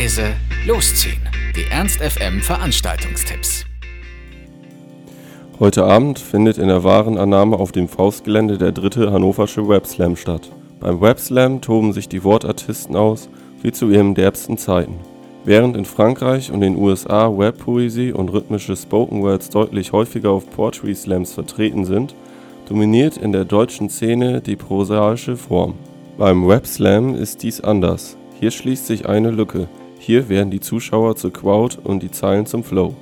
leise, losziehen. Die Ernst FM Veranstaltungstipps. Heute Abend findet in der Warenannahme auf dem Faustgelände der dritte Hannoversche Webslam statt. Beim Webslam toben sich die Wortartisten aus, wie zu ihren derbsten Zeiten. Während in Frankreich und den USA Webpoesie und rhythmische Spoken Words deutlich häufiger auf Poetry Slams vertreten sind, dominiert in der deutschen Szene die prosaische Form. Beim Webslam ist dies anders. Hier schließt sich eine Lücke. Hier werden die Zuschauer zur Crowd und die Zeilen zum Flow.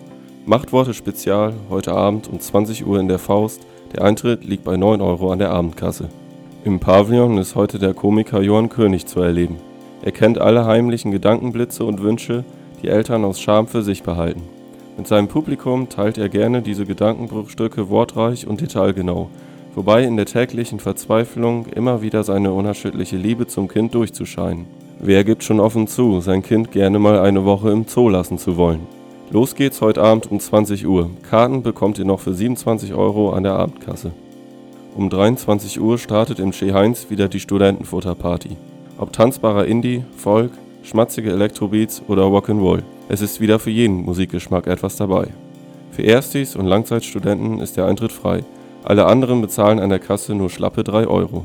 Machtworte Spezial, heute Abend um 20 Uhr in der Faust. Der Eintritt liegt bei 9 Euro an der Abendkasse. Im Pavillon ist heute der Komiker Johann König zu erleben. Er kennt alle heimlichen Gedankenblitze und Wünsche, die Eltern aus Scham für sich behalten. Mit seinem Publikum teilt er gerne diese Gedankenbruchstücke wortreich und detailgenau, wobei in der täglichen Verzweiflung immer wieder seine unerschütterliche Liebe zum Kind durchzuscheinen. Wer gibt schon offen zu, sein Kind gerne mal eine Woche im Zoo lassen zu wollen? Los geht's heute Abend um 20 Uhr. Karten bekommt ihr noch für 27 Euro an der Abendkasse. Um 23 Uhr startet im Chez Heinz wieder die Studentenfutterparty. Ob tanzbarer Indie, Folk, schmatzige Elektrobeats oder Rock'n'Roll, es ist wieder für jeden Musikgeschmack etwas dabei. Für Erstis und Langzeitstudenten ist der Eintritt frei. Alle anderen bezahlen an der Kasse nur schlappe 3 Euro.